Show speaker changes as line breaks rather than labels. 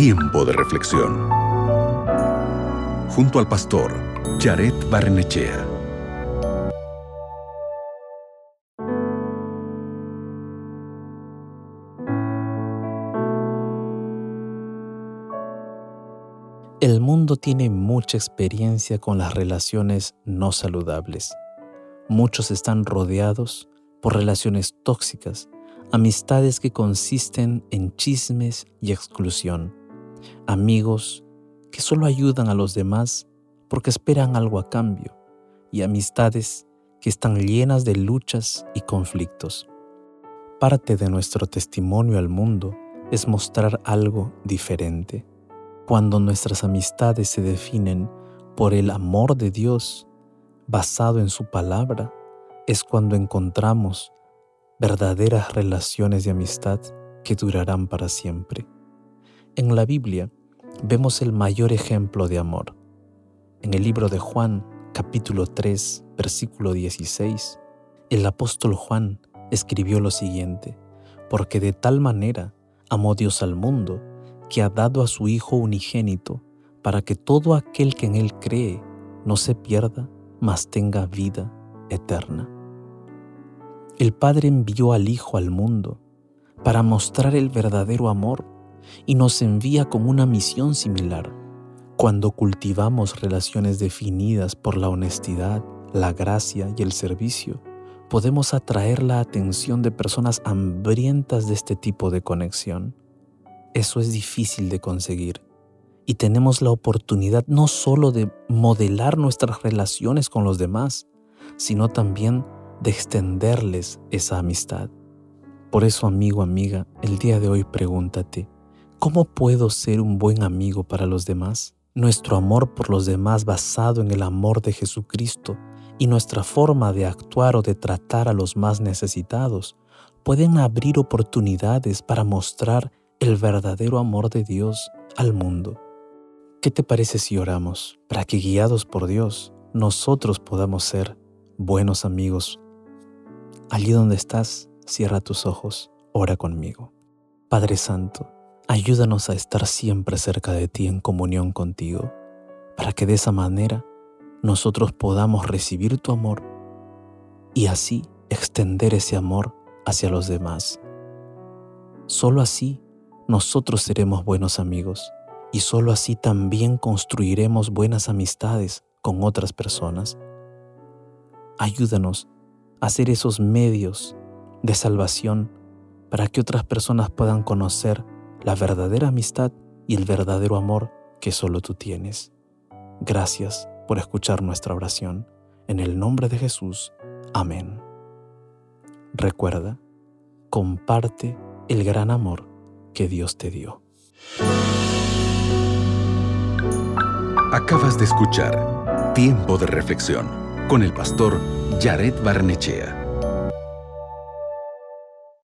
Tiempo de reflexión. Junto al pastor Jared Barnechea.
El mundo tiene mucha experiencia con las relaciones no saludables. Muchos están rodeados por relaciones tóxicas, amistades que consisten en chismes y exclusión, amigos que solo ayudan a los demás porque esperan algo a cambio, y amistades que están llenas de luchas y conflictos. Parte de nuestro testimonio al mundo es mostrar algo diferente. Cuando nuestras amistades se definen por el amor de Dios basado en su palabra, es cuando encontramos verdaderas relaciones de amistad que durarán para siempre. En la Biblia vemos el mayor ejemplo de amor. En el libro de Juan, capítulo 3, versículo 16, el apóstol Juan escribió lo siguiente, porque de tal manera amó Dios al mundo, que ha dado a su Hijo unigénito, para que todo aquel que en Él cree no se pierda, mas tenga vida eterna. El Padre envió al Hijo al mundo para mostrar el verdadero amor y nos envía con una misión similar. Cuando cultivamos relaciones definidas por la honestidad, la gracia y el servicio, podemos atraer la atención de personas hambrientas de este tipo de conexión. Eso es difícil de conseguir y tenemos la oportunidad no solo de modelar nuestras relaciones con los demás, sino también de extenderles esa amistad. Por eso, amigo, amiga, el día de hoy pregúntate, ¿cómo puedo ser un buen amigo para los demás? Nuestro amor por los demás basado en el amor de Jesucristo y nuestra forma de actuar o de tratar a los más necesitados pueden abrir oportunidades para mostrar el verdadero amor de Dios al mundo. ¿Qué te parece si oramos para que guiados por Dios nosotros podamos ser buenos amigos Allí donde estás, cierra tus ojos, ora conmigo. Padre Santo, ayúdanos a estar siempre cerca de ti en comunión contigo, para que de esa manera nosotros podamos recibir tu amor y así extender ese amor hacia los demás. Solo así nosotros seremos buenos amigos y solo así también construiremos buenas amistades con otras personas. Ayúdanos hacer esos medios de salvación para que otras personas puedan conocer la verdadera amistad y el verdadero amor que solo tú tienes. Gracias por escuchar nuestra oración. En el nombre de Jesús. Amén. Recuerda, comparte el gran amor que Dios te dio.
Acabas de escuchar Tiempo de Reflexión con el pastor Jared Barnechea.